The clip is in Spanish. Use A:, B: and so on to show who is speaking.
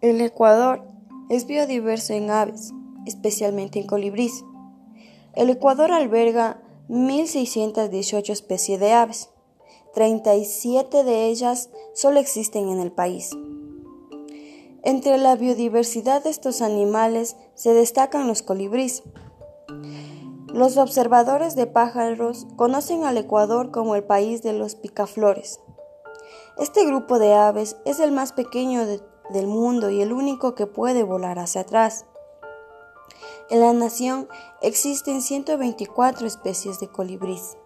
A: El Ecuador es biodiverso en aves, especialmente en colibrís. El Ecuador alberga 1.618 especies de aves. 37 de ellas solo existen en el país. Entre la biodiversidad de estos animales se destacan los colibríes. Los observadores de pájaros conocen al Ecuador como el país de los picaflores. Este grupo de aves es el más pequeño del mundo y el único que puede volar hacia atrás. En la nación existen 124 especies de colibríes.